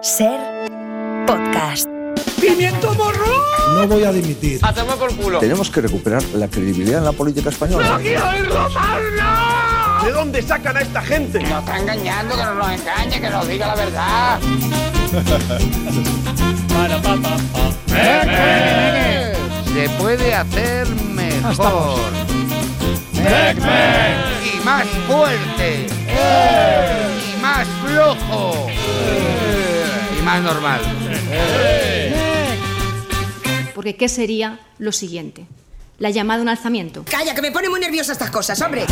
Ser podcast. ¡Pimiento morro! No voy a dimitir. ¡A tomar por culo! Tenemos que recuperar la credibilidad en la política española. ¡No quiero ir Romarno! ¿De dónde sacan a esta gente? Nos está engañando, que no nos engañe, que nos diga la verdad. Se puede hacer mejor. Y más fuerte. Y más flojo. Más normal. Porque ¿qué sería lo siguiente? La llamada a un alzamiento. Calla, que me pone muy nerviosa estas cosas, hombre.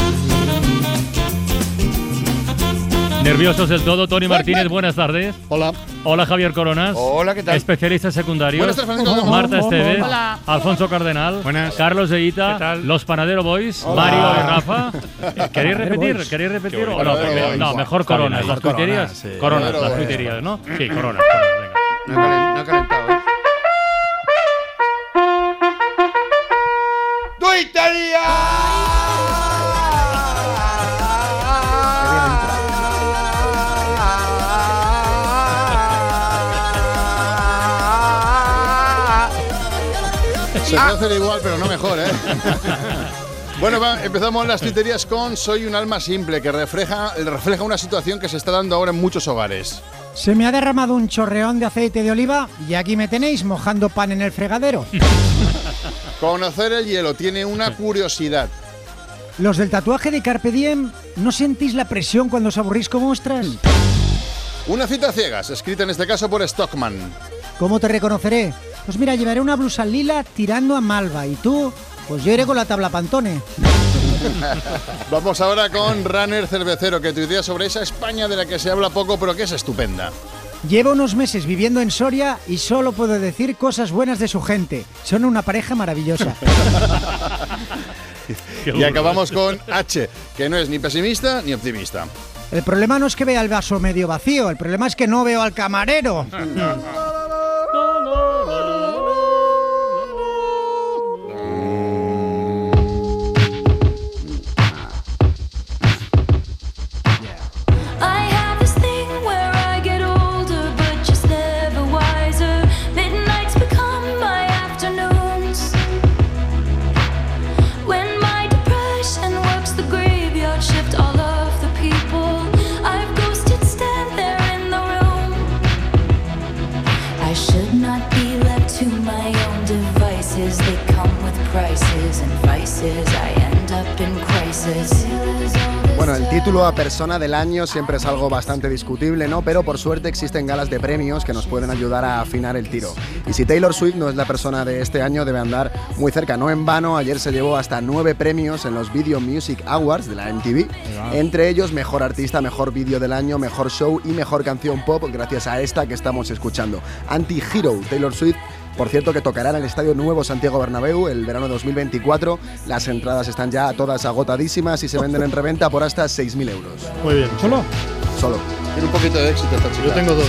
Nerviosos del todo, Tony Martínez, buenas tardes. Hola. Hola Javier Coronas. Hola, ¿qué tal? Especialistas secundarios. Buenas tardes, Francisco. Marta Esteves. Hola. Alfonso Cardenal. Buenas. Carlos Eita. ¿Qué tal? Los Panadero Boys. Hola. Mario y Rafa. ¿Queréis repetir? ¿Queréis repetir? O no, mejor Coronas. Las tuiterías. Coronas, sí. Coronas, Panadero las tuiterías, ¿no? Sí, Coronas. Coronas, venga. No he calentado, Se puede hacer igual, pero no mejor, ¿eh? Bueno, va, empezamos las tuiterías con Soy un alma simple, que refleja, refleja una situación que se está dando ahora en muchos hogares. Se me ha derramado un chorreón de aceite de oliva y aquí me tenéis mojando pan en el fregadero. Conocer el hielo tiene una curiosidad. Los del tatuaje de Carpe Diem, ¿no sentís la presión cuando os aburrís como ostras? Una cita a ciegas, escrita en este caso por Stockman. ¿Cómo te reconoceré? Pues mira, llevaré una blusa lila tirando a malva y tú, pues yo iré con la tabla Pantone. Vamos ahora con Runner Cervecero, que tuitea sobre esa España de la que se habla poco, pero que es estupenda. Llevo unos meses viviendo en Soria y solo puedo decir cosas buenas de su gente. Son una pareja maravillosa. Y acabamos con H, que no es ni pesimista ni optimista. El problema no es que vea el vaso medio vacío, el problema es que no veo al camarero. Bueno, el título a persona del año siempre es algo bastante discutible, ¿no? Pero por suerte existen galas de premios que nos pueden ayudar a afinar el tiro. Y si Taylor Swift no es la persona de este año, debe andar muy cerca. No en vano, ayer se llevó hasta nueve premios en los Video Music Awards de la MTV. Entre ellos, mejor artista, mejor vídeo del año, mejor show y mejor canción pop, gracias a esta que estamos escuchando. Anti-Hero, Taylor Swift. Por cierto, que tocará en el Estadio Nuevo Santiago Bernabéu el verano 2024. Las entradas están ya todas agotadísimas y se venden en reventa por hasta 6.000 euros. Muy bien. ¿Solo? Solo. Tiene un poquito de éxito esta chica. Yo tengo dos.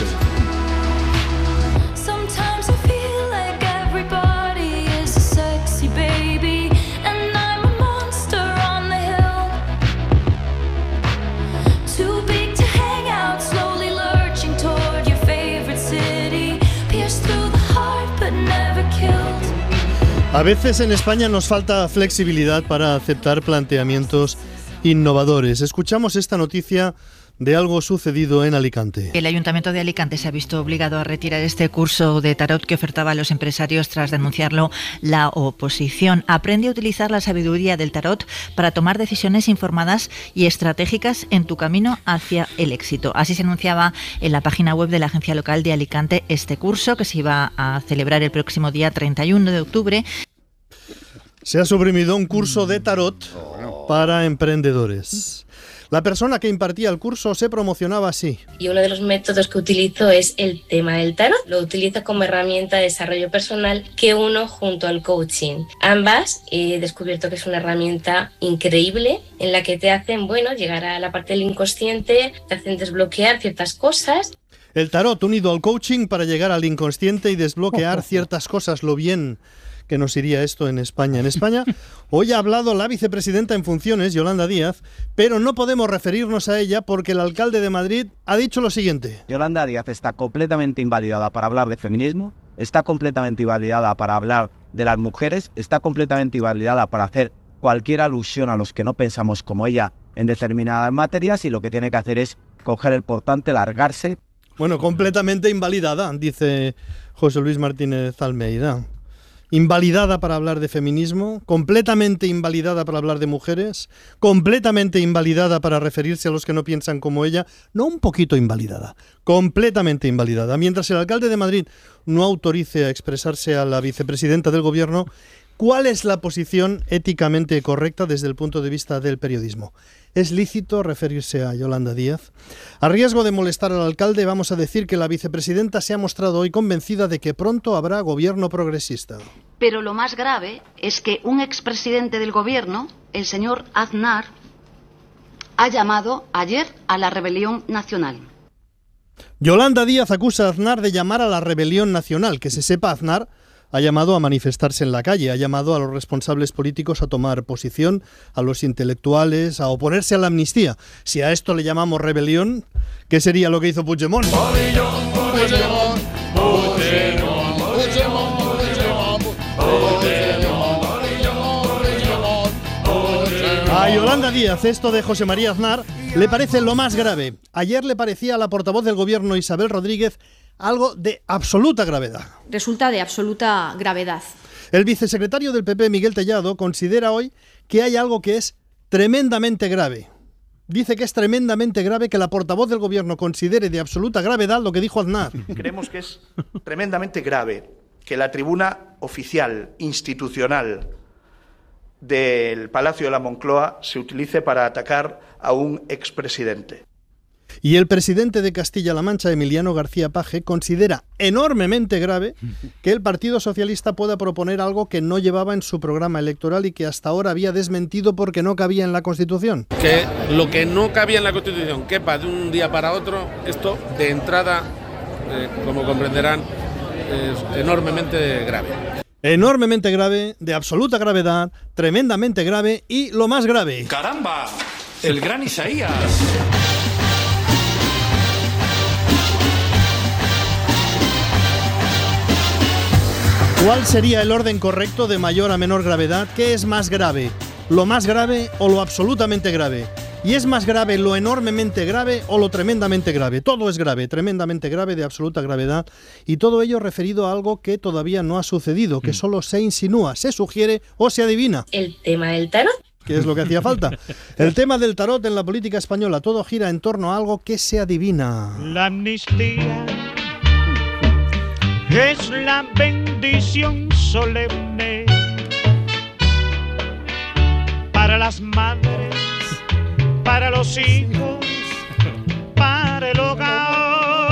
A veces en España nos falta flexibilidad para aceptar planteamientos innovadores. Escuchamos esta noticia de algo sucedido en Alicante. El Ayuntamiento de Alicante se ha visto obligado a retirar este curso de tarot que ofertaba a los empresarios tras denunciarlo la oposición. Aprende a utilizar la sabiduría del tarot para tomar decisiones informadas y estratégicas en tu camino hacia el éxito. Así se anunciaba en la página web de la Agencia Local de Alicante este curso que se iba a celebrar el próximo día 31 de octubre. Se ha suprimido un curso de tarot para emprendedores. La persona que impartía el curso se promocionaba así. Y uno de los métodos que utilizo es el tema del tarot. Lo utilizo como herramienta de desarrollo personal que uno junto al coaching. Ambas he descubierto que es una herramienta increíble en la que te hacen, bueno, llegar a la parte del inconsciente, te hacen desbloquear ciertas cosas. El tarot unido al coaching para llegar al inconsciente y desbloquear ciertas cosas, lo bien que nos iría esto en España. En España hoy ha hablado la vicepresidenta en funciones, Yolanda Díaz, pero no podemos referirnos a ella porque el alcalde de Madrid ha dicho lo siguiente. Yolanda Díaz está completamente invalidada para hablar de feminismo, está completamente invalidada para hablar de las mujeres, está completamente invalidada para hacer cualquier alusión a los que no pensamos como ella en determinadas materias y lo que tiene que hacer es coger el portante, largarse. Bueno, completamente invalidada, dice José Luis Martínez Almeida. Invalidada para hablar de feminismo, completamente invalidada para hablar de mujeres, completamente invalidada para referirse a los que no piensan como ella, no un poquito invalidada, completamente invalidada. Mientras el alcalde de Madrid no autorice a expresarse a la vicepresidenta del gobierno, ¿Cuál es la posición éticamente correcta desde el punto de vista del periodismo? ¿Es lícito referirse a Yolanda Díaz? A riesgo de molestar al alcalde, vamos a decir que la vicepresidenta se ha mostrado hoy convencida de que pronto habrá gobierno progresista. Pero lo más grave es que un expresidente del gobierno, el señor Aznar, ha llamado ayer a la rebelión nacional. Yolanda Díaz acusa a Aznar de llamar a la rebelión nacional. Que se sepa, Aznar ha llamado a manifestarse en la calle, ha llamado a los responsables políticos a tomar posición, a los intelectuales, a oponerse a la amnistía. Si a esto le llamamos rebelión, ¿qué sería lo que hizo Puigdemont? A Yolanda Díaz esto de José María Aznar le parece lo más grave. Ayer le parecía a la portavoz del gobierno Isabel Rodríguez algo de absoluta gravedad. Resulta de absoluta gravedad. El vicesecretario del PP, Miguel Tellado, considera hoy que hay algo que es tremendamente grave. Dice que es tremendamente grave que la portavoz del gobierno considere de absoluta gravedad lo que dijo Aznar. Creemos que es tremendamente grave que la tribuna oficial, institucional del Palacio de la Moncloa se utilice para atacar a un expresidente. Y el presidente de Castilla-La Mancha, Emiliano García Paje, considera enormemente grave que el Partido Socialista pueda proponer algo que no llevaba en su programa electoral y que hasta ahora había desmentido porque no cabía en la Constitución. Que lo que no cabía en la Constitución quepa de un día para otro, esto de entrada, eh, como comprenderán, es enormemente grave. Enormemente grave, de absoluta gravedad, tremendamente grave y lo más grave. ¡Caramba! El gran Isaías. ¿Cuál sería el orden correcto de mayor a menor gravedad? ¿Qué es más grave? ¿Lo más grave o lo absolutamente grave? ¿Y es más grave lo enormemente grave o lo tremendamente grave? Todo es grave, tremendamente grave, de absoluta gravedad, y todo ello referido a algo que todavía no ha sucedido, que solo se insinúa, se sugiere o se adivina. El tema del tarot. ¿Qué es lo que hacía falta? El tema del tarot en la política española, todo gira en torno a algo que se adivina. La amnistía es la bendición solemne para las madres, para los hijos, para el hogar.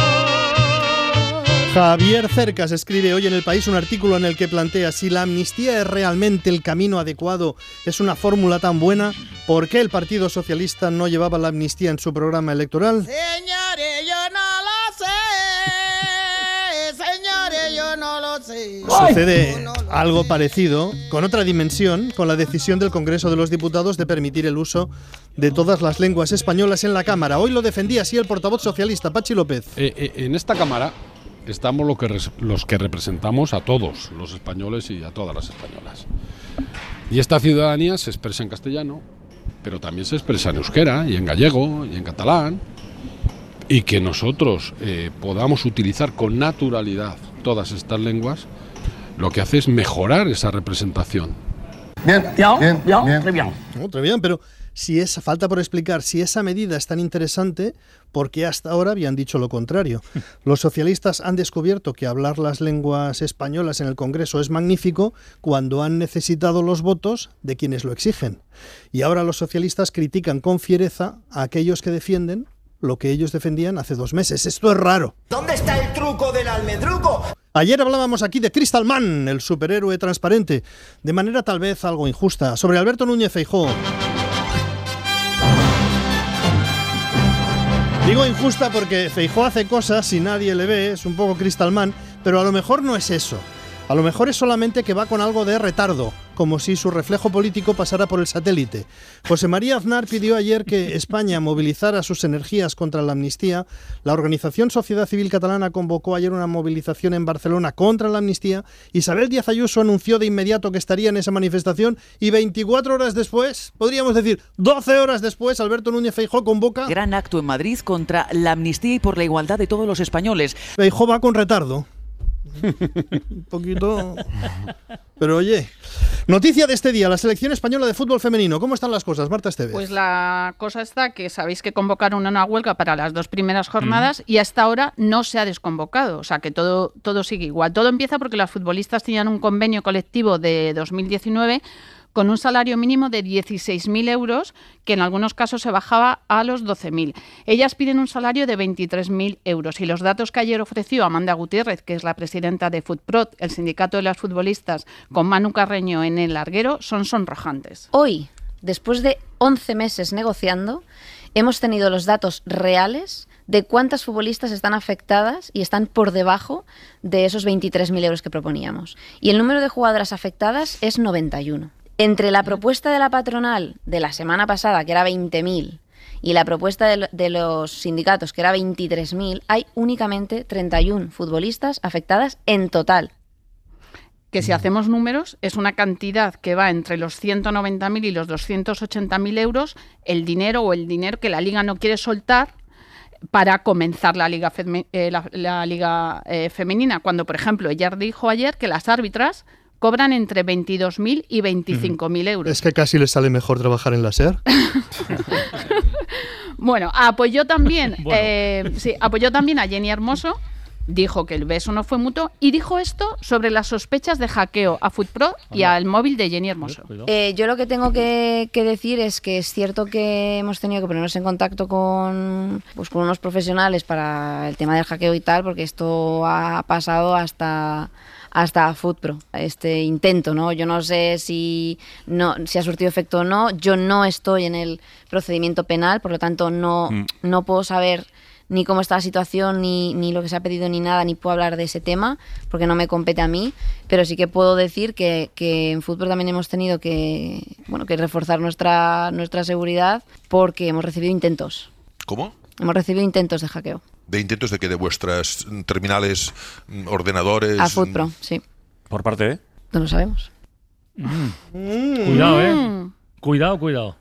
Javier Cercas escribe hoy en El País un artículo en el que plantea si la amnistía es realmente el camino adecuado, es una fórmula tan buena, ¿por qué el Partido Socialista no llevaba la amnistía en su programa electoral? Señores, yo no lo sé. Yo no lo sé. Sucede algo parecido, con otra dimensión, con la decisión del Congreso de los Diputados de permitir el uso de todas las lenguas españolas en la Cámara. Hoy lo defendía así el portavoz socialista, Pachi López. Eh, eh, en esta Cámara estamos lo que res- los que representamos a todos los españoles y a todas las españolas. Y esta ciudadanía se expresa en castellano, pero también se expresa en euskera y en gallego y en catalán. Y que nosotros eh, podamos utilizar con naturalidad todas estas lenguas, lo que hace es mejorar esa representación. Bien, bien, bien, bien. très bien, pero si esa falta por explicar si esa medida es tan interesante, ¿por qué hasta ahora habían dicho lo contrario? Los socialistas han descubierto que hablar las lenguas españolas en el Congreso es magnífico cuando han necesitado los votos de quienes lo exigen. Y ahora los socialistas critican con fiereza a aquellos que defienden lo que ellos defendían hace dos meses. Esto es raro. ¿Dónde está el truco del almendruco? Ayer hablábamos aquí de Crystal Man, el superhéroe transparente, de manera tal vez algo injusta, sobre Alberto Núñez Feijóo. Digo injusta porque Feijóo hace cosas y nadie le ve, es un poco Crystal Man, pero a lo mejor no es eso. A lo mejor es solamente que va con algo de retardo, como si su reflejo político pasara por el satélite. José María Aznar pidió ayer que España movilizara sus energías contra la amnistía. La organización Sociedad Civil Catalana convocó ayer una movilización en Barcelona contra la amnistía. Isabel Díaz Ayuso anunció de inmediato que estaría en esa manifestación y 24 horas después, podríamos decir 12 horas después, Alberto Núñez Feijóo convoca... Gran acto en Madrid contra la amnistía y por la igualdad de todos los españoles. Feijóo va con retardo. Un poquito. Pero oye, noticia de este día, la selección española de fútbol femenino. ¿Cómo están las cosas, Marta Esteves? Pues la cosa está que sabéis que convocaron una huelga para las dos primeras jornadas y hasta ahora no se ha desconvocado. O sea que todo, todo sigue igual. Todo empieza porque las futbolistas tenían un convenio colectivo de 2019 con un salario mínimo de 16.000 euros, que en algunos casos se bajaba a los 12.000. Ellas piden un salario de 23.000 euros y los datos que ayer ofreció Amanda Gutiérrez, que es la presidenta de FUTPROT, el sindicato de las futbolistas, con Manu Carreño en el larguero, son sonrojantes. Hoy, después de 11 meses negociando, hemos tenido los datos reales de cuántas futbolistas están afectadas y están por debajo de esos 23.000 euros que proponíamos. Y el número de jugadoras afectadas es 91. Entre la propuesta de la patronal de la semana pasada, que era 20.000, y la propuesta de, lo- de los sindicatos, que era 23.000, hay únicamente 31 futbolistas afectadas en total. que si hacemos números es una cantidad que va entre los 190.000 y los 280.000 euros, el dinero o el dinero que la liga no quiere soltar para comenzar la liga, eh, la, la liga eh, femenina. Cuando, por ejemplo, ella dijo ayer que las árbitras cobran entre 22.000 y 25.000 euros. Es que casi les sale mejor trabajar en la SER. Bueno, apoyó también, Bueno. eh, sí, apoyó también a Jenny Hermoso, dijo que el beso no fue mutuo y dijo esto sobre las sospechas de hackeo a FootPro y al móvil de Jenny Hermoso. Eh, yo lo que tengo que, que decir es que es cierto que hemos tenido que ponernos en contacto con, pues, con unos profesionales para el tema del hackeo y tal, porque esto ha pasado hasta hasta FootPro, este intento, ¿no? Yo no sé si, no, si ha surtido efecto o no. Yo no estoy en el procedimiento penal, por lo tanto no, Mm. no puedo saber ni cómo está la situación, ni, ni lo que se ha pedido, ni nada, ni puedo hablar de ese tema, porque no me compete a mí, pero sí que puedo decir que, que en fútbol también hemos tenido que, bueno, que reforzar nuestra, nuestra seguridad porque hemos recibido intentos. ¿Cómo? Hemos recibido intentos de hackeo. ¿De intentos de que de vuestras mm, terminales, mm, ordenadores? A FootPro, sí. ¿Por parte de? No lo sabemos. Cuidado, eh. Cuidado, cuidado.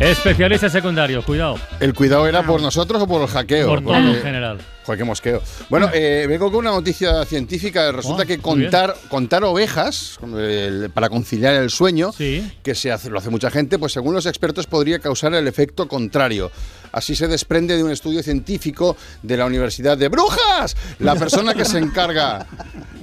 Especialista secundario, cuidado. ¿El cuidado era por nosotros o por el hackeo? Por todo Porque- en general. Joder, qué mosqueo. Bueno, eh, vengo con una noticia científica. Resulta Oh, que contar, contar ovejas eh, para conciliar el sueño, que se hace, lo hace mucha gente, pues según los expertos podría causar el efecto contrario. Así se desprende de un estudio científico de la Universidad de Brujas. La persona que se encarga,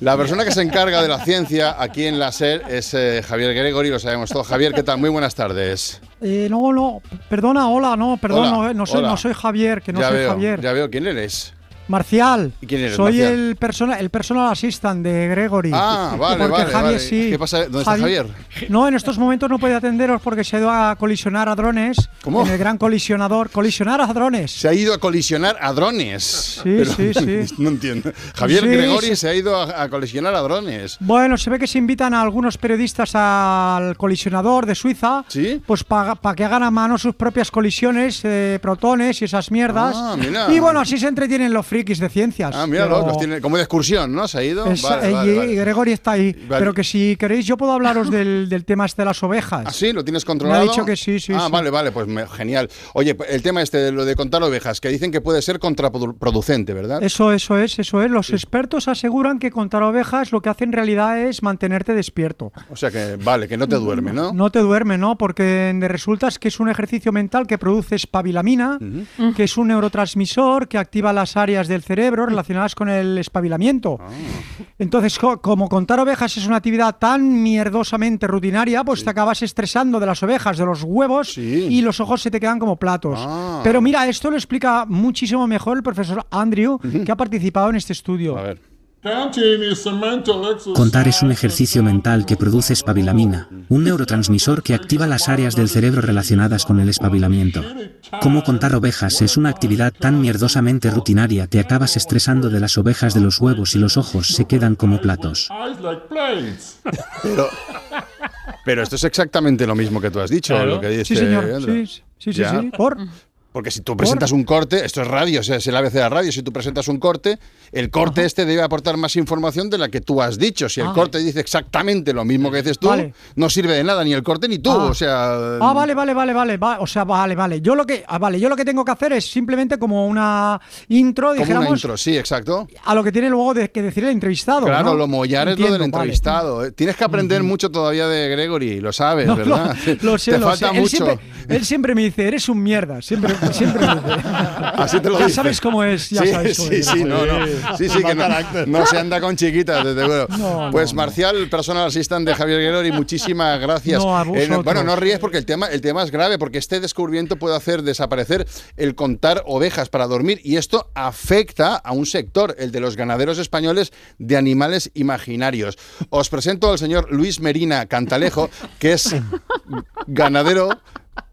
la persona que se encarga de la ciencia aquí en la SER es eh, Javier Gregory, lo sabemos todos. Javier, ¿qué tal? Muy buenas tardes. Eh, no, no, perdona, hola, no, perdón, Hola, no, eh, no soy, hola. no soy Javier, que no ya soy veo, Javier. Ya veo, ¿quién eres? Marcial. ¿Y quién eres, Soy Marcial? el, persona, el personal assistant de Gregory. Ah, vale, Porque vale, Javier vale. sí. ¿Qué pasa? ¿Dónde está Javier? No, en estos momentos no puede atenderos porque se ha ido a colisionar a drones. ¿Cómo? En el gran colisionador. Colisionar a drones. Se ha ido a colisionar a drones. Sí, sí, sí. No entiendo. Javier Sí, Gregory sí. se ha ido a, a colisionar a drones. Bueno, se ve que se invitan a algunos periodistas al colisionador de Suiza, pues para que hagan a mano sus propias colisiones, eh, protones y esas mierdas. Ah, mira. Y bueno, así se entretienen los frikis de ciencias. Ah, míralo, Pero- los tiene como de excursión, ¿no? Se ha ido. Vale, y, vale, y vale. Gregory está ahí. Pero que si queréis, yo puedo hablaros del, del tema este de las ovejas. ¿Ah, sí? ¿Lo tienes controlado? Me ha dicho que sí, sí. Ah, sí. vale, vale, pues me- genial. Oye, el tema este de lo de contar ovejas, que dicen que puede ser contraproducente, ¿verdad? Eso, eso es, eso es. Los expertos aseguran que contar ovejas lo que hace en realidad es mantenerte despierto. O sea que, vale, que no te duerme, ¿no? No te duerme, ¿no? Porque de resulta es que es un ejercicio mental que produce espabilamina, que es un neurotransmisor que activa las áreas del cerebro relacionadas con el espabilamiento. Ah. Entonces, co- como contar ovejas es una actividad tan mierdosamente rutinaria, pues te acabas estresando de las ovejas, de los huevos, y los ojos se te quedan como platos. Ah. Pero mira, esto lo explica muchísimo mejor el profesor Andrew, que ha participado en este estudio. A ver. Contar es un ejercicio mental que produce espabilamina, un neurotransmisor que activa las áreas del cerebro relacionadas con el espabilamiento. Cómo contar ovejas es una actividad tan mierdosamente rutinaria que acabas estresando de las ovejas de los huevos y los ojos se quedan como platos. Pero, pero esto es exactamente lo mismo que tú has dicho, Claro. lo que dice Sí, señor. Sí, sí, sí, sí. Por. Porque si tú presentas un corte, esto es radio, o sea, es el ABC de la radio, si tú presentas un corte, el corte este debe aportar más información de la que tú has dicho. Si el Ah. corte dice exactamente lo mismo que dices tú, Vale. no sirve de nada ni el corte ni tú, Ah. o sea... Ah, vale, vale, vale, vale. va- o sea, vale, vale. Yo lo que, ah, vale, yo lo que tengo que hacer es simplemente como una intro, Como dijéramos, una intro, sí, exacto. a lo que tiene luego de, que decir el entrevistado. Claro, ¿no? lo mollar es lo del vale. entrevistado. ¿eh? Tienes que aprender mucho todavía de Gregory, lo sabes, No, ¿verdad? Lo, lo sé, Te lo falta sé. Él mucho. siempre, él siempre me dice, eres un mierda. Siempre, siempre. Así te lo ya dice. sabes cómo es, ya sí, sabes cómo sí, es. sí, no, no. Sí, sí, que no, no se anda con chiquitas, desde luego. No, pues no, Marcial, personal assistant de Javier Gregory, muchísimas gracias. No, a Eh, bueno, no ríes porque el tema, el tema es grave, porque este descubrimiento puede hacer desaparecer el contar ovejas para dormir y esto afecta a un sector, el de los ganaderos españoles de animales imaginarios. Os presento al señor Luis Merina Cantalejo, que es ganadero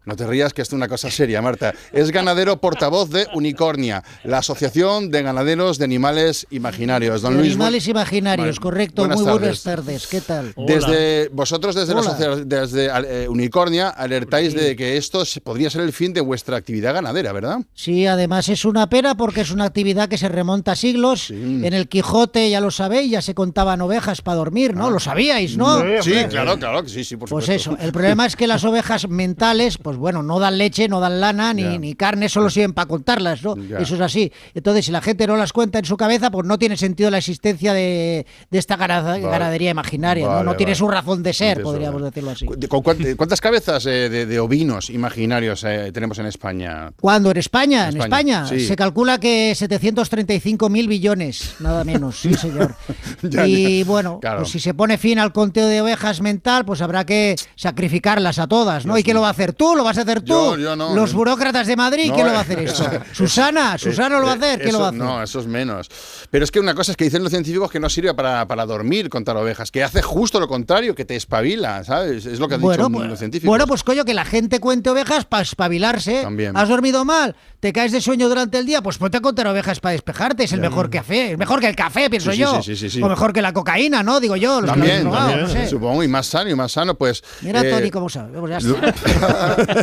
no te rías que esto es una cosa seria, Marta. Es ganadero portavoz de Unicornia, la Asociación de Ganaderos de Animales Imaginarios. Don De Luis, animales imaginarios, Bueno, correcto. buenas Muy tardes. buenas tardes. ¿Qué tal? Desde vosotros desde, la Hola. desde eh, Unicornia alertáis de que esto se- podría ser el fin de vuestra actividad ganadera, ¿verdad? Sí, además es una pena porque es una actividad que se remonta a siglos. En el Quijote, ya lo sabéis, ya se contaban ovejas para dormir, ¿no? Lo sabíais, ¿no? Ah. Sí, claro, claro, que sí, sí, por Pues supuesto. eso, el problema es que las ovejas mentales, pues bueno, no dan leche, no dan lana, ni, ni carne, solo sirven para contarlas, ¿no? Eso es así. Entonces, si la gente no las cuenta en su cabeza, pues no tiene sentido la existencia de, de esta gana- ganadería imaginaria, ¿no? Vale, No tiene vale. su razón de ser, podríamos decirlo así. ¿Con cuán- ¿Cuántas cabezas eh, de, de ovinos imaginarios eh, tenemos en España? ¿Cuándo? ¿En España? En En España, sí. Se calcula que 735 mil billones, nada menos, sí, señor. Ya, y ya. bueno, Claro. pues si se pone fin al conteo de ovejas mental, pues habrá que sacrificarlas a todas, ¿no? ¿Y quién lo va a hacer? ¿Tú? ¿Lo vas a hacer tú? Yo- yo no. Los burócratas de Madrid, No, ¿quién lo va a hacer eso- Susana, Susana lo va a hacer, ¿quién lo va a hacer? No, eso es menos. Pero es que una cosa es que dicen los científicos que no sirve para, para dormir contar ovejas, que hace justo lo contrario, que te espabila, ¿sabes? Es lo que han Bueno, dicho pues, los científicos. bueno, pues coño, que la gente cuente ovejas para espabilarse. También. ¿Has dormido mal? ¿Te caes de sueño durante el día? Pues ponte a contar ovejas para despejarte. Es el Ya. mejor café. Es mejor que el café, pienso Sí, yo. sí, sí. O mejor que la cocaína, ¿no? Digo yo. los que lo También, probado, también, no sé. supongo, y más sano, y más sano, pues... Mira, eh, Tony, cómo sabe. Pues ya está.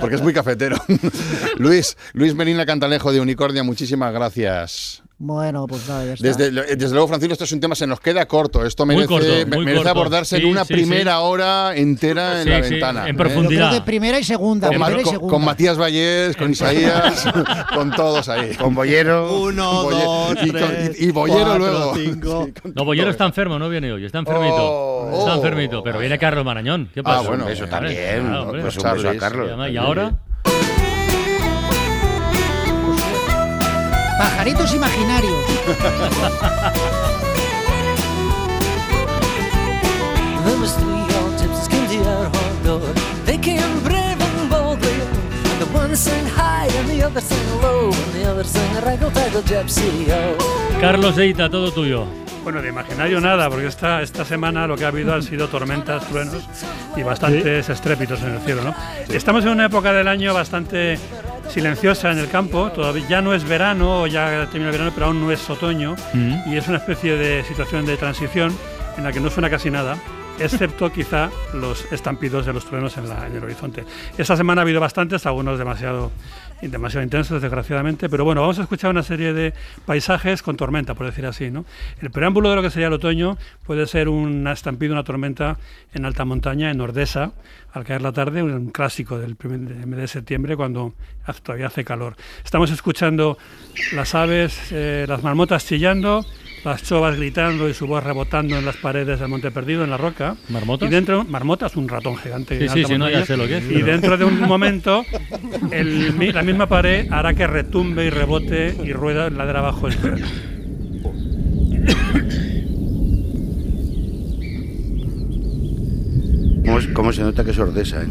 Porque es muy cafetero. Luis, Luis Merina Cantalejo de Unicornia, muchísimas gracias. Bueno, pues nada, ya está. Desde, desde luego, Francisco, esto es un tema, se nos queda corto. Esto Muy merece, corto, me- muy merece corto. abordarse en una sí, primera sí. hora entera en la sí, ventana. en ¿eh? profundidad. Creo que primera y segunda. Con, Ma- primera y con- segunda. con Matías Vallés, con Isaías, con todos ahí. Con Bollero. Uno, Bolle- dos, y, con- tres, y- y Bollero cuatro, luego. cinco. Sí, con No, Bollero está enfermo, no viene hoy, está enfermito. Oh, está oh. enfermito, pero viene Carlos Marañón. ¿Qué pasa? Ah, bueno, Hombre, también, claro, pues un beso a Carlos. Y además, ¿Y ahora? Hall door. They came brave and boldly. The one sang high and the other sang low. And the other sang raggle taggle gypsy oh. Carlos Eita, todo tuyo. Bueno, de imaginario nada, porque esta, esta semana lo que ha habido han sido tormentas, truenos y bastantes estrépitos en el cielo. ¿no? Estamos en una época del año bastante silenciosa en el campo, todavía ya no es verano, o ya termina el verano, pero aún no es otoño, Mm. y es una especie de situación de transición en la que no suena casi nada, excepto quizá los estampidos de los truenos en, la- el horizonte. Esta semana ha habido bastantes, algunos demasiado, intensos, desgraciadamente, pero bueno, vamos a escuchar una serie de paisajes con tormenta, por decir así. ¿no? El preámbulo de lo que sería el otoño puede ser un estampido, una tormenta en alta montaña, en Ordesa, al caer la tarde, un clásico del primer mes de septiembre, cuando todavía hace calor. Estamos escuchando las aves, eh, las marmotas chillando, las chovas gritando y su voz rebotando en las paredes del Monte Perdido, en la roca. ¿Marmotas? Y dentro, marmotas, un ratón gigante. Sí, sí, sí, no, ya sé lo que es, Y pero- dentro de un momento, el la misma pared hará que retumbe y rebote y rueda ladera abajo el trueno. ¿Cómo, cómo se nota que es Ordesa, eh?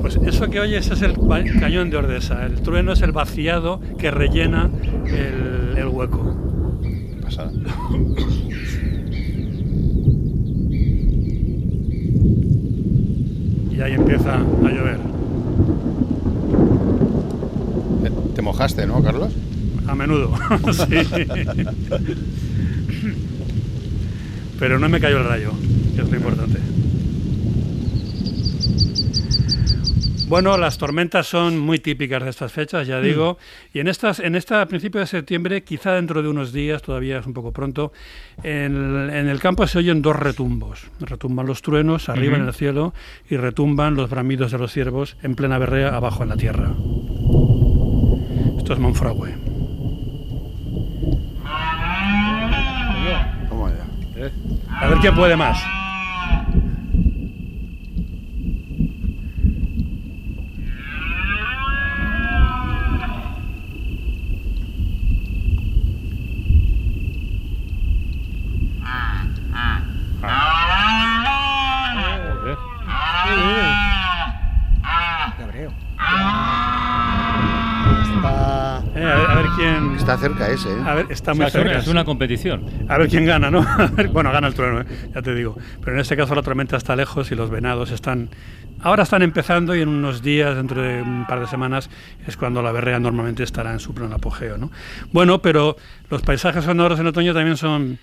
Pues eso que oyes es el cañón de Ordesa. El trueno es el vaciado que rellena el, el hueco. Pasada. Y ahí empieza a llover. Te, te mojaste, ¿no, Carlos? A menudo, sí. Pero no me cayó el rayo, que es lo importante. Bueno, las tormentas son muy típicas de estas fechas, ya digo, y en estas, en esta a principios de septiembre, quizá dentro de unos días, todavía es un poco pronto, en, el- en el campo se oyen dos retumbos. Retumban los truenos arriba en el cielo y retumban los bramidos de los ciervos en plena berrea abajo en la tierra. Esto es Monfragüe. A ver quién puede más. Está, Eh, a, ver, a ver quién. Está cerca ese, ¿eh? A ver, está muy O sea, cerca. Es una competición. A ver quién gana, ¿no? Bueno, gana el trueno, ¿eh? ya te digo. Pero en este caso la tormenta está lejos y los venados están... Ahora están empezando y en unos días, dentro de un par de semanas, es cuando la berrea normalmente estará en su pleno apogeo, ¿no? Bueno, pero los paisajes sonoros en otoño también son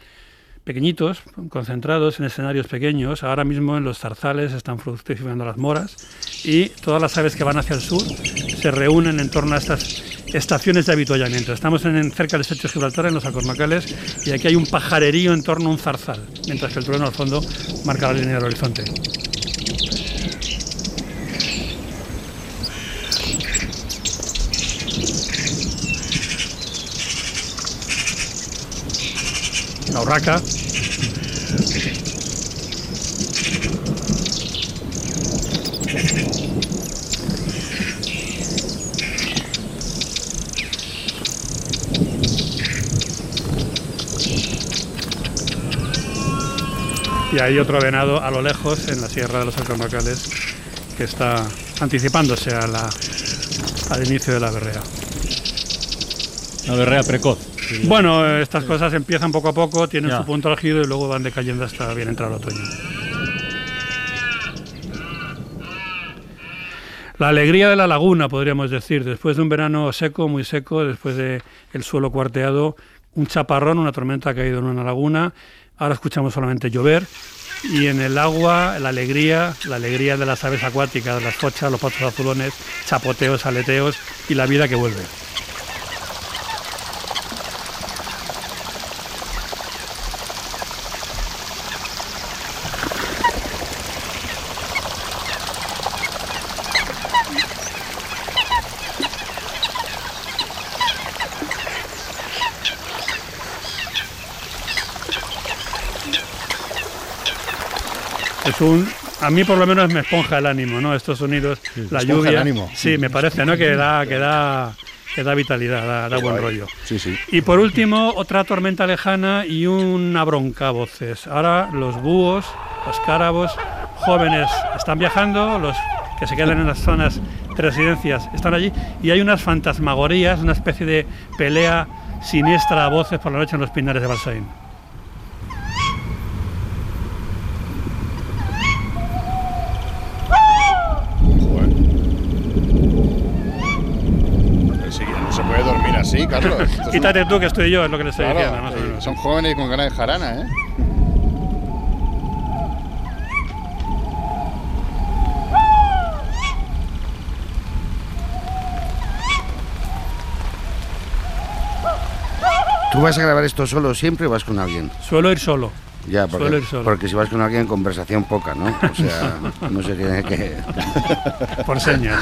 pequeñitos, concentrados en escenarios pequeños. Ahora mismo en los zarzales están fructificando las moras y todas las aves que van hacia el sur se reúnen en torno a estas estaciones de avituallamiento. Estamos en, cerca del estrecho de Gibraltar, en los Alcornocales, y aquí hay un pajarerío en torno a un zarzal, mientras que el trueno al fondo marca la línea del horizonte. La urraca. Y hay otro venado a lo lejos en la Sierra de los Alcornocales que está anticipándose a la, al inicio de la berrea. Una berrea precoz. Bueno, estas cosas empiezan poco a poco, tienen Ya. su punto álgido y luego van decayendo hasta bien entrado el otoño. La alegría de la laguna, podríamos decir, después de un verano seco, muy seco, después de el suelo cuarteado, un chaparrón, una tormenta ha caído en una laguna, ahora escuchamos solamente llover y en el agua la alegría, la alegría de las aves acuáticas, las fochas, los patos azulones, chapoteos, aleteos y la vida que vuelve. Es un, a mí por lo menos me esponja el ánimo, ¿no? Estos sonidos, la lluvia. el ánimo. Sí, me parece, ¿no? Que da, que da, que da vitalidad, da, buen rollo. Sí, sí. Y por último, otra tormenta lejana y una bronca voces. Ahora los búhos, los cárabos, jóvenes están viajando, los que se quedan en las zonas de residencias están allí y hay unas fantasmagorías, una especie de pelea siniestra a voces por la noche en los pinares de Balsaín. Sí, no se puede dormir así, Carlos. Esto Quítate tú que estoy yo, es lo que le estoy Claro, diciendo, más o eh, menos. Son jóvenes y con ganas de jarana, ¿eh? ¿Tú vas a grabar esto solo siempre o vas con alguien? Suelo ir solo. Ya, porque, Suelo ir solo. porque si vas con alguien, conversación poca, ¿no? O sea, no sé qué... qué- Por señas.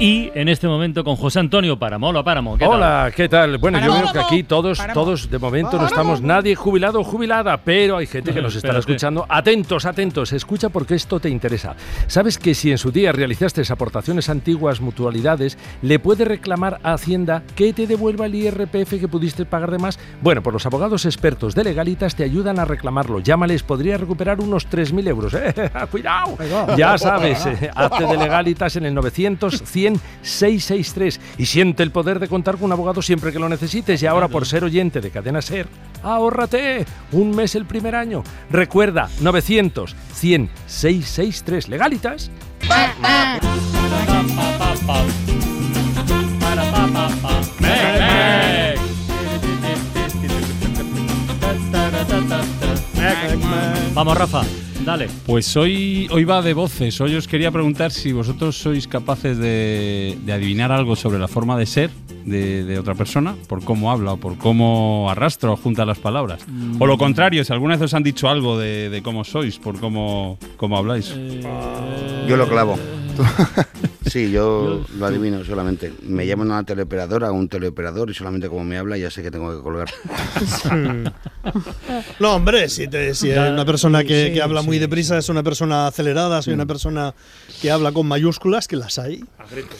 Y en este momento con José Antonio Páramo. Hola, Páramo. ¿qué tal? Hola, ¿qué tal? Bueno, yo creo que aquí todos, todos de momento no estamos nadie jubilado o jubilada, pero hay gente que nos estará Espérate. escuchando. Atentos, atentos, escucha porque esto te interesa. ¿Sabes que si en su día realizaste aportaciones antiguas, mutualidades, le puede reclamar a Hacienda que te devuelva el IRPF que pudiste pagar de más? Bueno, pues los abogados expertos de Legalitas te ayudan a reclamarlo. Llámales, podría recuperar unos 3.000 euros. ¡Eh, ¡Cuidado! Ya sabes, eh, hazte de Legalitas en el 900 100 663 y siente el poder de contar con un abogado siempre que lo necesites. Y ahora, por ser oyente de Cadena Ser, ahórrate un mes el primer año. Recuerda, 900 100 663 Legalitas. Vamos, Rafa, dale. Pues hoy, hoy va de voces. Hoy os quería preguntar si vosotros sois capaces de, de adivinar algo sobre la forma de ser de, de otra persona, por cómo habla o por cómo arrastra o junta las palabras. O lo contrario, si alguna vez os han dicho algo de, de cómo sois, por cómo, cómo habláis. Yo lo clavo. Sí, yo lo adivino solamente. Me llaman a una teleoperadora o un teleoperador y solamente como me habla ya sé que tengo que colgar. No, hombre, si, te- si Ya, una persona que, sí, que habla muy sí, deprisa es una persona acelerada, si Mm. una persona que habla con mayúsculas, que las hay.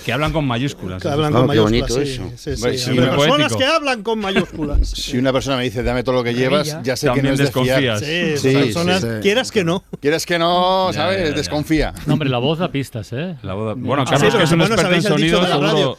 Que hablan con mayúsculas. Que hablan Oh, con qué mayúsculas. muy personas poético. que hablan con mayúsculas. Si una persona me dice, dame todo lo que llevas, ya sé También que no es de fiar. desconfías. Sí, personas, quieras que no. Quieras que no, ¿sabes? ya, ya. Desconfía. No, hombre, la voz da pistas, ¿eh? La voz da- Bueno, Ah, Carlos, sí, que es un bueno, experto en ¿sabéis el dicho sonido, de la seguro.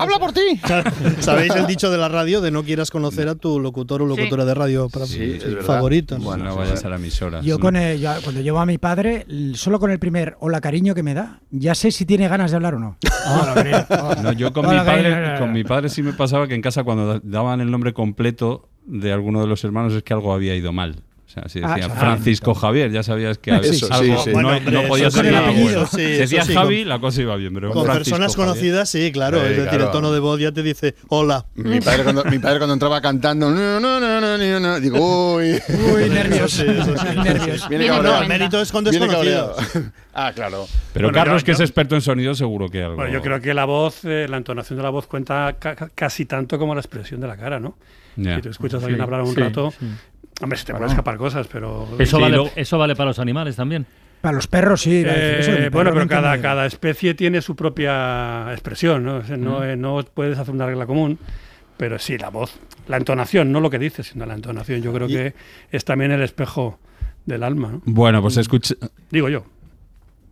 Habla, por ti. ¿Sabéis el dicho de la radio de no quieras conocer a tu locutor o locutora de radio para Sí, es verdad. favorito? ¿no? Bueno, no vayas a la emisora. Yo con el- yo- cuando llevo a mi padre, solo con el primer hola cariño que me da, ya sé si tiene ganas de hablar o no. No, yo con Hola, mi padre, con mi padre sí me pasaba que en casa cuando da- daban el nombre completo de alguno de los hermanos es que algo había ido mal. O sea, si Ah, decía claro. Francisco Javier, ya sabías que había Eso, sí, algo sí. no, Bueno, hombre, no podía ser nada apellido, bueno. sí, si eso decía sí, Javi, con- la cosa iba bien, pero Con Francisco personas Javier. conocidas, sí, claro. Sí, es decir, claro. el tono de voz ya te dice hola. Mi padre, cuando, mi padre cuando entraba cantando, no, no, no, no, no, no, digo, uy. Uy, nervios. Viene no, el mérito es con desconocidos. ah, claro. Pero Bueno, Carlos, yo- que es experto en sonido, seguro que algo. Bueno, yo creo que la voz, eh, la entonación de la voz cuenta ca- ca- casi tanto como la expresión de la cara, ¿no? Ya. Si tú escuchas a alguien hablar un sí, rato, sí. Hombre, se te Bueno. pueden escapar cosas, pero... Eso, Sí, vale, eso vale para los animales también. Para los perros, sí. eso, Eh, perro bueno, pero cada, cada especie tiene su propia expresión, ¿no? O sea, no, eh, no puedes hacer una regla común, pero sí, la voz, la entonación, no lo que dices, sino la entonación, yo creo Y- que es también el espejo del alma, ¿no? Bueno, pues escucha. Digo yo.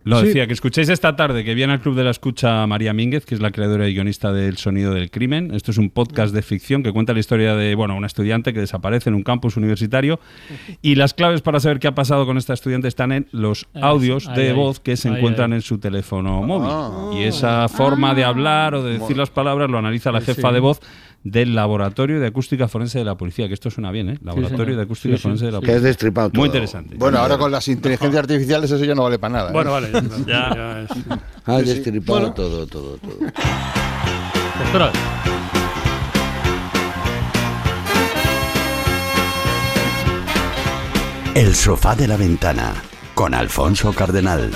Lo Sí. decía, que escuchéis esta tarde que viene al Club de la Escucha María Mínguez, que es la creadora y guionista del Sonido del Crimen. Esto es un podcast de ficción que cuenta la historia de bueno, una estudiante que desaparece en un campus universitario. Y las claves para saber qué ha pasado con esta estudiante están en los Ah, audios ahí, de ahí. voz que se Ahí, encuentran ahí. en su teléfono móvil. Ah. Y esa forma de hablar o de decir las palabras lo analiza la jefa sí. de voz del Laboratorio de Acústica Forense de la Policía, que esto suena bien, ¿eh? Laboratorio de Acústica Sí, sí, Forense de la sí. Que Policía. destripado todo. Muy interesante. Bueno, ahora con las inteligencias artificiales eso ya no vale para nada. ¿eh? Bueno, vale. ya- Ya. es- sí. destripado Bueno. todo, todo, todo. El sofá de la ventana con Alfonso Cardenal.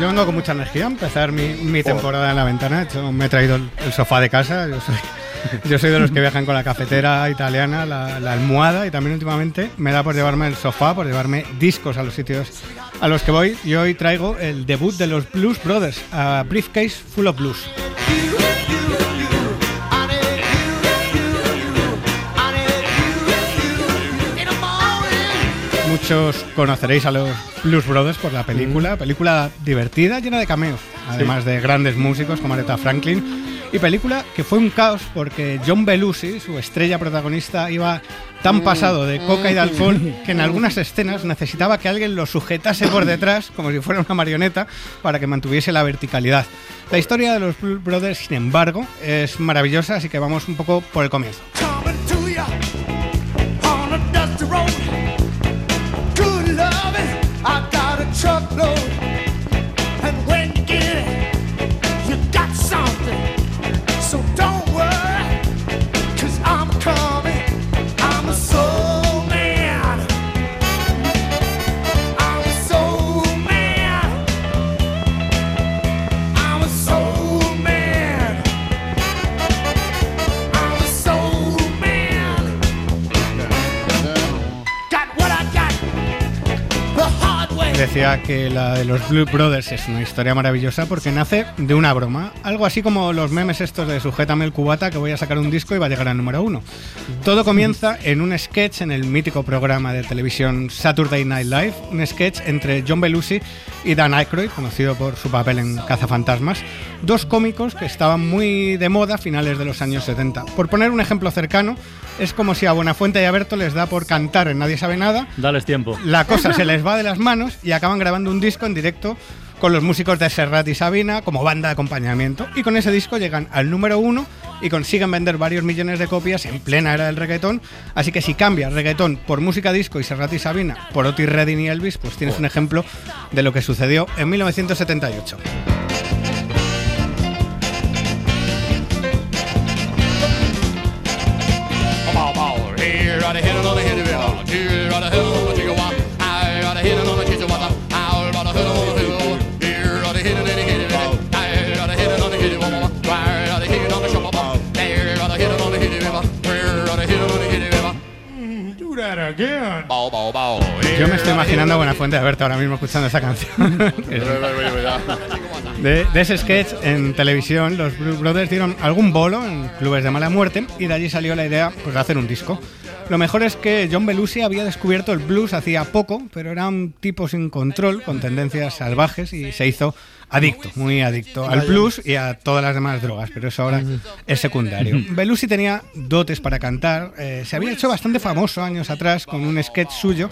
Yo vengo con mucha energía a empezar mi, mi temporada en la ventana. Me he traído el, el sofá de casa. Yo soy, yo soy de los que viajan con la cafetera italiana, la, la almohada y también últimamente me da por llevarme el sofá, por llevarme discos a los sitios a los que voy. Y hoy traigo el debut de los Blues Brothers, a Briefcase Full of Blues. Muchos conoceréis a los Blues Brothers por la película, película divertida, llena de cameos, además de grandes músicos como Aretha Franklin, y película que fue un caos porque John Belushi, su estrella protagonista, iba tan pasado de coca y de alcohol que en algunas escenas necesitaba que alguien lo sujetase por detrás, como si fuera una marioneta, para que mantuviese la verticalidad. La historia de los Blues Brothers, sin embargo, es maravillosa, así que vamos un poco por el comienzo. truckload. Decía que la de los Blue Brothers es una historia maravillosa porque nace de una broma. Algo así como los memes estos de sujétame el cubata que voy a sacar un disco y va a llegar al número uno. Todo comienza en un sketch en el mítico programa de televisión Saturday Night Live, un sketch entre John Belushi y Dan Aykroyd, conocido por su papel en Cazafantasmas, dos cómicos que estaban muy de moda a finales de los años 70. Por poner un ejemplo cercano, es como si a Buenafuente y a Berto les da por cantar en Nadie sabe nada, Dales tiempo. la cosa se les va de las manos y acaban grabando un disco en directo con los músicos de Serrat y Sabina como banda de acompañamiento. Y con ese disco llegan al número uno y consiguen vender varios millones de copias en plena era del reggaetón. Así que si cambias reggaetón por música disco y Serrat y Sabina por Otis Redding y Elvis, pues tienes un ejemplo de lo que sucedió en 1978. Yo me estoy imaginando a Buenafuente de Berto ahora mismo escuchando esa canción. De, de ese sketch en televisión, los Blues Brothers dieron algún bolo en clubes de mala muerte y de allí salió la idea pues, de hacer un disco. Lo mejor es que John Belushi había descubierto el blues hacía poco, pero era un tipo sin control, con tendencias salvajes y se hizo adicto, muy adicto al blues y a todas las demás drogas, pero eso ahora es secundario. Belushi tenía dotes para cantar, eh, se había hecho bastante famoso años atrás con un sketch suyo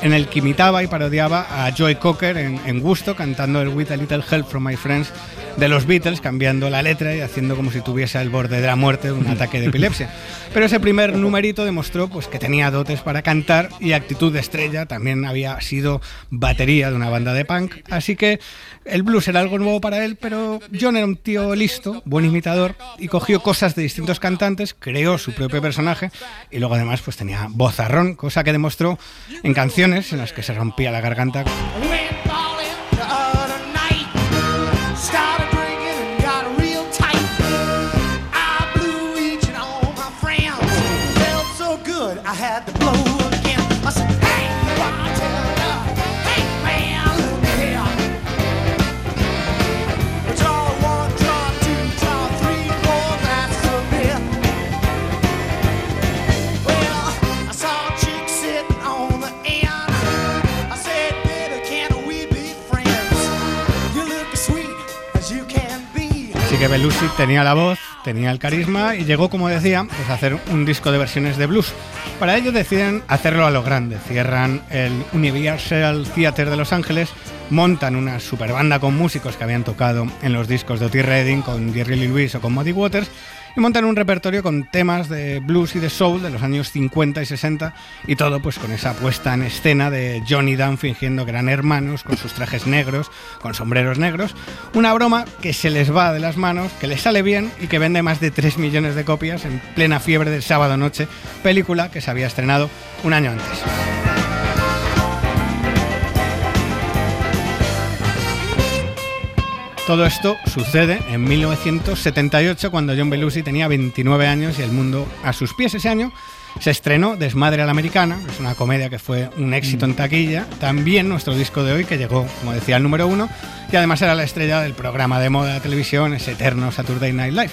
en el que imitaba y parodiaba a Joy Cocker en, en Gusto cantando el With a Little Help from My Friends de los Beatles, cambiando la letra y haciendo como si tuviese al borde de la muerte un ataque de epilepsia. Pero ese primer numerito demostró pues, que tenía dotes para cantar y actitud de estrella, también había sido batería de una banda de punk, así que el blues era algo nuevo para él, pero John era un tío listo, buen imitador y cogió cosas de distintos cantantes, creó su propio personaje y luego además pues tenía vozarrón, cosa que demostró en canciones en las que se rompía la garganta. Que Belushi tenía la voz, tenía el carisma y llegó, como decía, pues a hacer un disco de versiones de blues. Para ello deciden hacerlo a lo grande. Cierran el Universal Theater de Los Ángeles, montan una super banda con músicos que habían tocado en los discos de Otis Redding, con Jerry Lee Lewis o con Muddy Waters, y montan un repertorio con temas de blues y de soul de los años 50 y 60 y todo pues con esa puesta en escena de Johnny Dunn fingiendo que eran hermanos con sus trajes negros, con sombreros negros, una broma que se les va de las manos, que les sale bien y que vende más de 3 millones de copias en plena fiebre del sábado noche, película que se había estrenado un año antes. Todo esto sucede en 1978 cuando John Belushi tenía 29 años y el mundo a sus pies. Ese año se estrenó Desmadre a la Americana, es una comedia que fue un éxito en taquilla. También nuestro disco de hoy que llegó, como decía, al número uno y además era la estrella del programa de moda de televisión, ese eterno Saturday Night Live.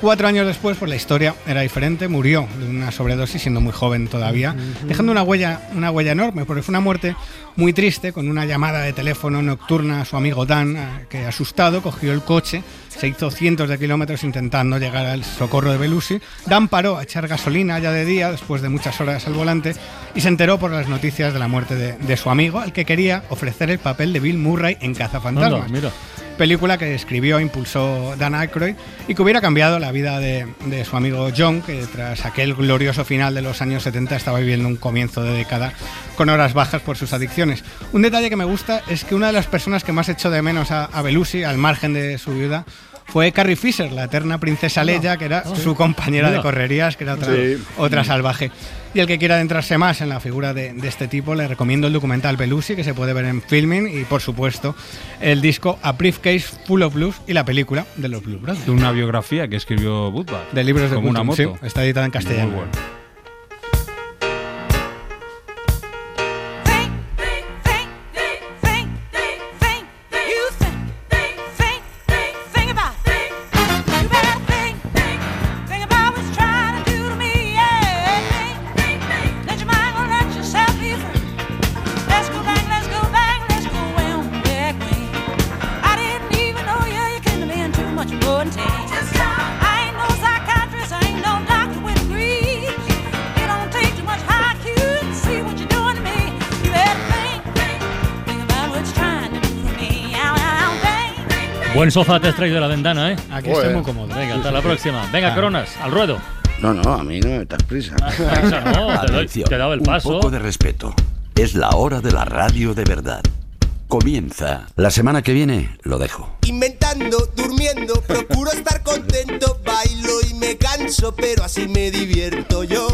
Cuatro años después, pues la historia era diferente. Murió de una sobredosis, siendo muy joven todavía, dejando una huella, una huella enorme, porque fue una muerte muy triste, con una llamada de teléfono nocturna a su amigo Dan, que asustado cogió el coche, se hizo cientos de kilómetros intentando llegar al socorro de Belushi. Dan paró a echar gasolina ya de día, después de muchas horas al volante, y se enteró por las noticias de la muerte de, de su amigo, al que quería ofrecer el papel de Bill Murray en Cazafantasmas Anda, mira. Película que escribió e impulsó Dan Aykroyd y que hubiera cambiado la vida de, su amigo John, que tras aquel glorioso final de los años 70 estaba viviendo un comienzo de década con horas bajas por sus adicciones. Un detalle que me gusta es que una de las personas que más echó de menos a, a Belushi, al margen de su viuda, fue Carrie Fisher, la eterna princesa Leia, que era su compañera de correrías, que era otra, Sí. otra salvaje. Y el que quiera adentrarse más en la figura de, de este tipo, le recomiendo el documental Belushi, que se puede ver en Filming, y por supuesto el disco A Briefcase Full of Blues y la película de los Blues Brothers. Una biografía que escribió Woodward. De libros de Como una Fulton, moto. sí, está editada en castellano. Muy bueno. Buen sofá te has traído de la ventana, ¿eh? Aquí estoy estoy muy cómodo. Venga, hasta la próxima. Venga, Coronas, al ruedo. No, no, a mí no me das prisa. Prisa no, te, doy- te he dado el un paso. poco de respeto. Es la hora de la radio de verdad. Comienza. La semana que viene lo dejo. Inventando, durmiendo, procuro estar contento, bailo y me canso, pero así me divierto. Yo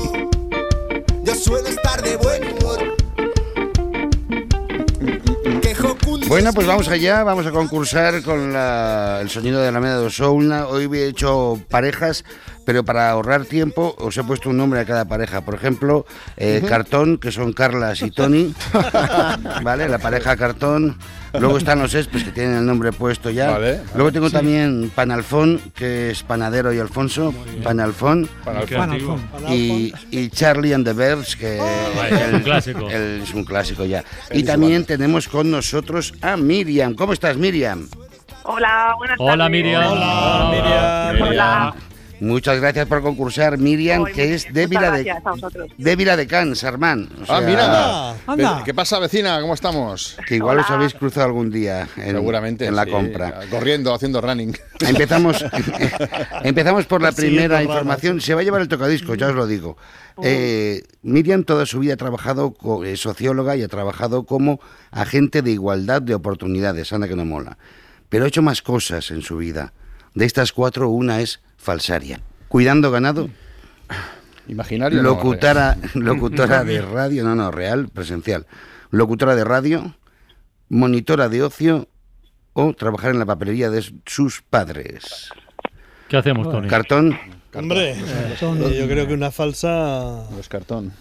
Bueno, pues vamos allá, vamos a concursar con la- el sonido de la Meda de Soulna. Hoy he hecho parejas, pero para ahorrar tiempo os he puesto un nombre a cada pareja. Por ejemplo, eh. Cartón, que son Carlas y Tony, ¿vale? La pareja Cartón. Luego están los Espes, que tienen el nombre puesto ya. Vale, vale. Luego tengo Sí. también Panalfón, que es Panadero y Alfonso. Panalfón. Panalfón. Y, y Charlie and the Birds, que vaya, es un clásico. el- es un clásico ya. Y también tenemos con nosotros a Miriam. ¿Cómo estás, Miriam? Hola, buenas tardes. Hola, Miriam. Hola, Miriam. Hola. Muchas gracias por concursar, Miriam, Muy que es Vila de, gracias a vosotros. de Vila de Cans, Armán. O Ah, sea, mira. anda. ¿Qué pasa, vecina? ¿Cómo estamos? Que igual os habéis cruzado algún día en, Seguramente. en la sí. compra. Corriendo, haciendo running. Empezamos, empezamos por la primera información. Se va a llevar el tocadisco, ya os lo digo. Eh, Miriam toda su vida ha trabajado, co- es socióloga y ha trabajado como agente de igualdad de oportunidades. Anda que no mola. Pero ha hecho más cosas en su vida. De estas cuatro, una es falsaria. Cuidando ganado. Imaginario. Locutora, locutora de radio, no, no, real, presencial. Locutora de radio, monitora de ocio o trabajar en la papelería de sus padres. ¿Qué hacemos, Tony? Cartón. Hombre, eh, yo creo que una falsa. Es cartón.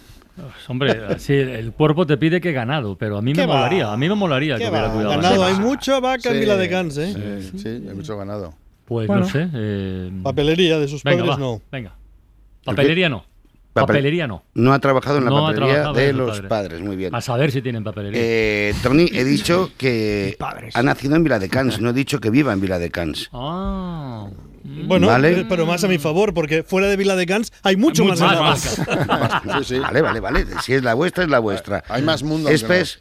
Hombre, sí, el cuerpo te pide que ganado, pero a mí me molaría, a mí me molaría que ¿Qué hubiera cuidado. Ganado, hay mucha vaca en Sí, Vila de Cans, ¿eh? Sí, sí, hay mucho ganado. Pues Bueno. no sé. eh, Papelería de sus venga, padres, va, no. Venga. Papelería no. Papel- Papelería no. No ha trabajado en la No papelería de los padre. padres, muy bien. A saber si tienen papelería. Eh, Tony, he dicho que ha nacido en Vila de Cans, no he dicho que viva en Vila de Cans. Ah. Bueno, Vale. eh, pero más a mi favor, porque fuera de Vila de Cans hay mucho más. Vale, vale, vale. Si es la vuestra, es la vuestra. Hay más mundo. Espes,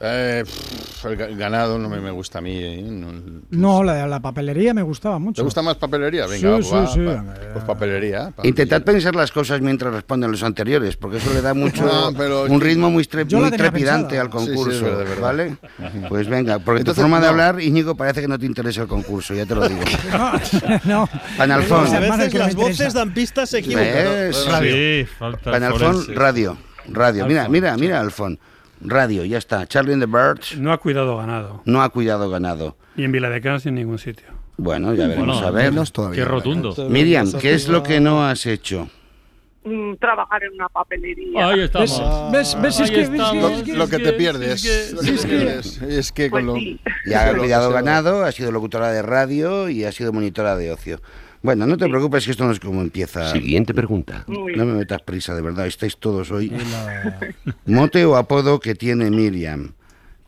Eh, pff, el ga- ganado no me, me gusta a mí. eh, no- No, la, la papelería me gustaba mucho. ¿Te gusta más papelería? Venga, Sí, va, sí, sí. va. Pues papelería. pa- intentad pensar las cosas mientras responden los anteriores, porque eso le da mucho No, pero- un ritmo muy, tre- muy trepidante pensada. al Sí, sí, es concurso, verdad, verdad. ¿vale? Pues venga, porque Entonces, tu forma de no. hablar, Íñigo, parece que no te interesa el concurso, ya te lo digo. no. Panalfón. A veces no las voces dan pistas equivocadas. ¿Ves? Sí, falta el Panalfón, radio. Radio. Mira, mira, mira, Alfón. Radio, ya está. Charlie and the Birds No ha cuidado ganado. no ha cuidado ganado. Ni en Vila de Cans ni en ningún sitio. Bueno, ya veremos Bueno, a ver. todavía, Qué rotundo. ¿verdad? Miriam, ¿qué es lo que no has hecho? Mm, trabajar en una papelería. Ahí estamos. ¿Ves? ¿Ves? Es Ahí que, ves estamos. que- Lo, es que- lo que te pierdes. es que- lo que es te que- pierdes. Es que Pues con lo. Ya ha cuidado ganado, ha sido locutora de radio y ha sido monitora de ocio. Bueno, no te preocupes que esto no es como empieza. Siguiente pregunta. No me metas prisa, de verdad, estáis todos hoy. Mote o apodo que tiene Miriam.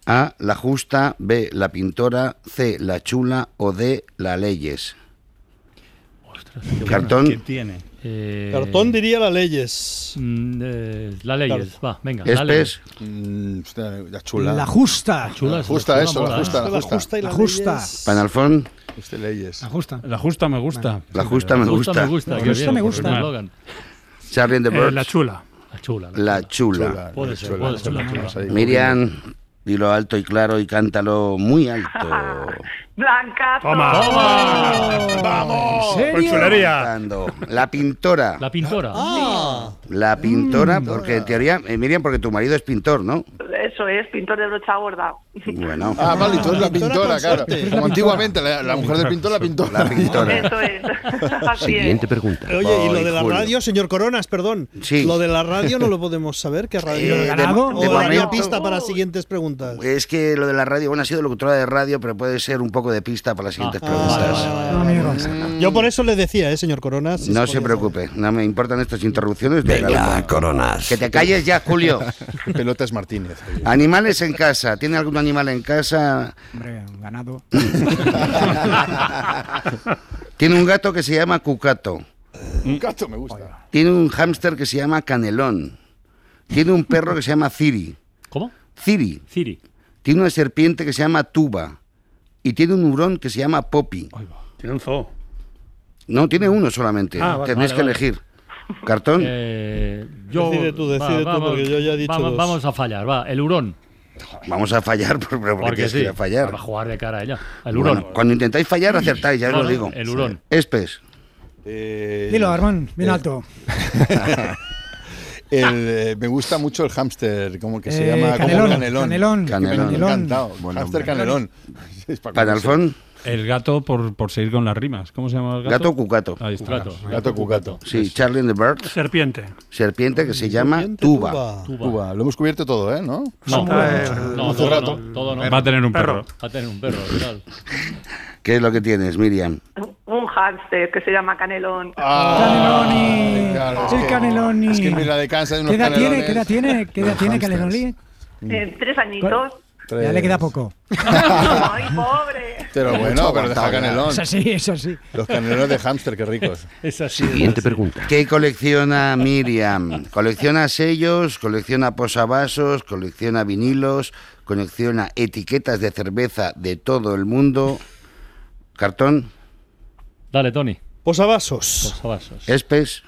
A, la justa, B, la pintora, C, la chula o D, la leyes. Cartón. ¿Qué tiene? Eh, Cartón diría las leyes. mm, eh, la leyes, va, venga. Espes. dale. Mm, hostia, la chula. La justa. Chula, La justa, chula eso, la justa, ¿eh? la justa. y La justa. leyes. Panalfón, Usted leyes. La justa. La justa me gusta. la justa me Me gusta, gusta. me gusta. La justa me gusta. un eslogan. Charlie and the Eh, Birds, la chula. La chula. la chula. Puede ser, puede ser. Miriam, dilo alto y claro y cántalo muy alto. Blanca. Toma. ¡Vamos! ¿En serio? Chulería. La pintora. La pintora. Ah, La pintora, porque en teoría, eh, Miriam, porque tu marido es pintor, ¿no? Eso es, pintor de brocha gorda. Bueno, Ah, vale, y tú eres la Pintora pintora, claro. Como antiguamente, la, la mujer del pintor la pintó. la pintora. Eso es. Así es. Siguiente pregunta. Oye, y lo de la Julio. radio, señor Coronas, perdón. Sí. Lo de la radio no lo podemos saber, ¿qué radio? Eh, de ¿O momento- pista para siguientes preguntas? Es que lo de la radio, bueno, ha sido locutora de radio, pero puede ser un poco de pista para las siguientes Ah, preguntas. vale, vale, vale. No, amigo. Yo por eso le decía, ¿eh, señor Coronas? Si No se preocupe, no me importan estas interrupciones. de Venga, verdad. coronas. Que te calles ya, Julio. Pelotas Martínez. oye. Animales en casa. ¿Tiene algún animal en casa? Hombre, ganado. Tiene un gato que se llama Cucato. Un gato me gusta. Tiene un hámster que se llama Canelón. Tiene un perro que se llama Ciri. ¿Cómo? Ciri. Ciri. Tiene una serpiente que se llama Tuba. Y tiene un hurón que se llama Poppy. Tiene un zoo. No, tiene uno solamente. Ah, vale, Tenéis vale, que vale. elegir. ¿Cartón? Eh, yo, Decide tú, decide tú, porque yo ya he dicho vamos, dos. vamos a fallar, va, el hurón. Vamos a fallar por- pero porque, Porque que sí, fallar. para jugar de cara a ella. El Bueno, hurón. cuando intentáis fallar, acertáis, ya os lo digo. el hurón. Espes. Dilo, Armand, bien eh, alto. El, eh, me gusta mucho el hámster, como que se Eh, llama canelón, canelón. canelón. Me encantado. Buen hámster canelón. Panalfón. El gato, por, por seguir con las rimas. ¿Cómo se llama el gato? Gato cucato. Ahí está. Gato. Gato cucato. Sí, Charlie and the Bird. Serpiente. Serpiente que se llama tuba. Cuba. Lo hemos cubierto todo, ¿eh? ¿No? No, todo no, todo no. Va a tener un perro. Va a tener un perro. claro. ¿Qué es lo que tienes, Miriam? Un hámster que se llama Canelón. Caneloni. claro, es el que- Caneloni. es que mira, de cansa de unos ¿Qué edad tiene? ¿Qué edad tiene? ¿Qué edad tiene. Caneloni? Eh, tres añitos. Ya le queda poco. Ay, pobre. Pero bueno, pero deja canelón. Eso sí, eso sí. Los canelones de hámster, qué ricos. Es así. Siguiente pregunta. ¿Qué colecciona Miriam? Colecciona sellos, colecciona posavasos, colecciona vinilos, colecciona etiquetas de cerveza de todo el mundo. Cartón, Dale, Tony. Posavasos. Posavasos. Espes,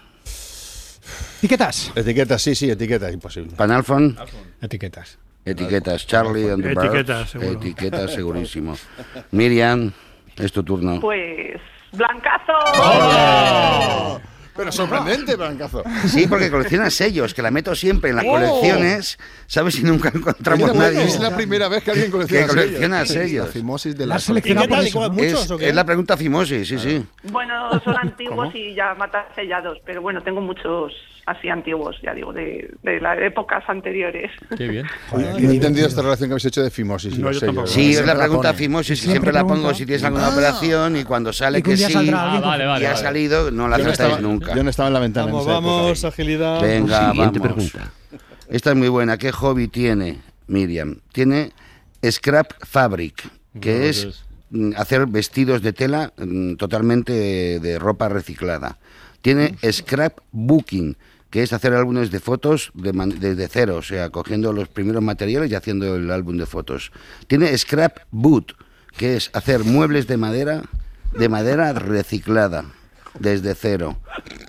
¿Etiquetas? Etiquetas, sí, sí, etiquetas, imposible. Panalfon, Etiquetas. etiquetas. Charlie and the Birds, Etiquetas, seguro. Etiquetas, segurísimo. Miriam, es tu turno. Pues. ¡Blancazo! Pero sorprendente, Blancazo. Sí, porque colecciona sellos, que la meto siempre en las Oh. colecciones, ¿sabes? Si nunca encontramos Mira, nadie. Es la primera vez que alguien que colecciona colecciona sellos. sellos. La fimosis de ¿La la has seleccionado ¿Y qué tal? por ¿Y cómo, muchos Es, o qué? es la pregunta fimosis, sí, sí. Bueno, son antiguos y ya matan sellados, pero bueno, tengo muchos así antiguos, ya digo, de, de las épocas anteriores. Qué bien. Joder, no he entendido esta relación que habéis hecho de fimosis. y No, los yo sellos. Sí, es Siempre la pregunta fimosis, y Siempre siempre la pongo si tienes alguna operación y cuando sale Y que sí saldrá Ah, alguien con- vale, vale. y ha vale. salido, no la Yo no, yo no estaba en la ventana. Vamos, en esa época. vamos, agilidad. Venga, Siguiente vamos. pregunta. Esta es muy buena. ¿Qué hobby tiene Miriam? Tiene Scrap Fabric, que es es. mm, hacer vestidos de tela mm, totalmente de, de ropa reciclada. Tiene Scrap Booking, que es hacer álbumes de fotos de desde cero, o sea, cogiendo los primeros materiales y haciendo el álbum de fotos. Tiene Scrap Boot, que es hacer muebles de madera, de madera reciclada, desde cero.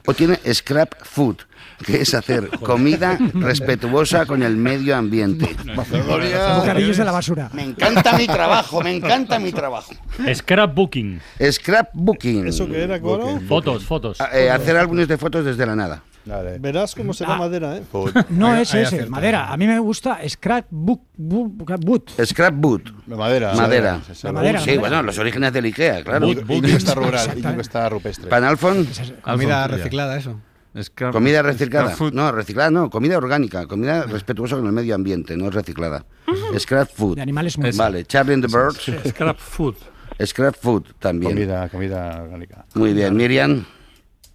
O tiene Scrap Food, que es hacer comida respetuosa con el medio ambiente. Bocadillos de la basura. Me encanta mi trabajo, me encanta mi trabajo. Scrapbooking. Scrapbooking. ¿Eso qué era, Coro? Fotos, fotos. Ah, eh, hacer álbumes de fotos desde la nada. Dale. Verás cómo será madera, ¿eh? No es ese, acerta. madera. A mí me gusta scrapbook book, boot. Scrapboot. Madera. Madera. sí, madera, Sí, madera. bueno, los orígenes del Ikea, claro. Y nunca está rural, y está rupestre. Panalfon, Comida reciclada, eso. Scrap- comida reciclada. No, reciclada no, comida orgánica, comida respetuosa con el medio ambiente, no es reciclada. Scrap food. De animales muy Vale, Charlie and the Birds. Scrap food. Scrap food también. Comida, comida orgánica. Muy bien, Miriam.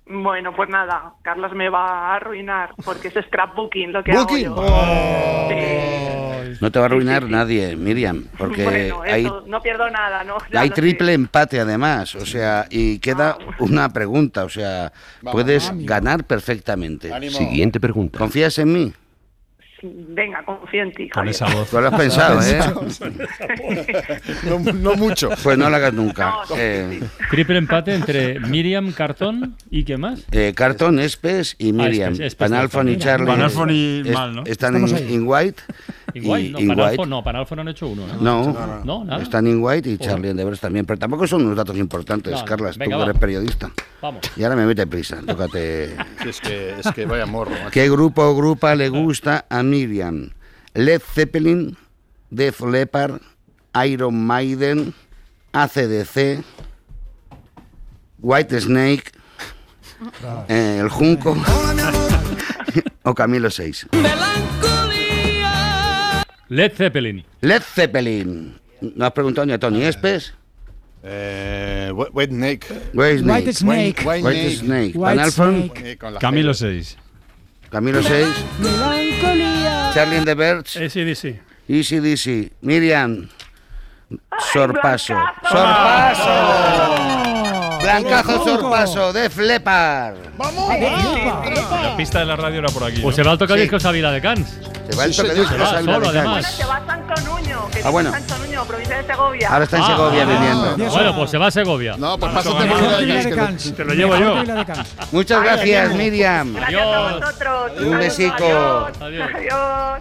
Bueno, pues nada, Carlos me va a arruinar porque es scrapbooking lo que ¿Booking? hago yo. Sí. No te va a arruinar nadie, Miriam, porque bueno, hay, eso, no pierdo nada, ¿no? Ya hay triple sé. empate además, o sea, y queda una pregunta, o sea, puedes ganar perfectamente. Ánimo. Siguiente pregunta. ¿Confías en mí? Venga, confío en ti, Con Javier. esa voz. Tú lo has pensado, ¿eh? No, no mucho. Pues no lo hagas nunca. No, sí, Eh, Triple empate entre Miriam Cartón y ¿qué más? eh, Cartón, Espes y Miriam. Espes, Espes Panalfon y. Charlie. Panalfon y mal, ¿no? Están en, white. In White, y- no, in Panalfo, white. no, Panalfo no han hecho uno, ¿no? No, No, nada. están in white y Charlie Birds también, pero tampoco son unos datos importantes, No, no. Carlas, Venga, tú eres periodista. Vamos. Y ahora me mete prisa, tócate. Sí, es, que, es que vaya morro. macho. ¿Qué grupo o grupa le gusta a Miriam? Led Zeppelin, Def Leppard, Iron Maiden, ACDC, White Snake, eh, El Junco o Camilo 6. Led Zeppelin. Led Zeppelin. ¿No has preguntado ni a Tony Espes? Eh, Wet Snake. White Snake. White Snake. White White Snake. Snake. White Snake. La Camilo G. 6. Camilo 6, Melancolía. Charlie and the Birds, ACDC. Easy DC, Miriam, Sorpaso. ¡Sorpaso! Blancazo. Sorpaso de Flepar. La pista de la radio era por aquí. Pues ¿no? se va al Sí. tocadiscos Ávila de Cans. Se va Sí, tocadiscos a Se va Ávila solo, de Cans. Se va a Santo Nuño. que Ah, bueno. Sancho Nuño, provincia de Segovia. Ahora está en Segovia viviendo. Bueno, pues se va a Segovia. No, pues pásate por que lo- lo- te lo llevo yo. Muchas gracias, Miriam. Gracias a vosotros. Un besico. Adiós. Adiós.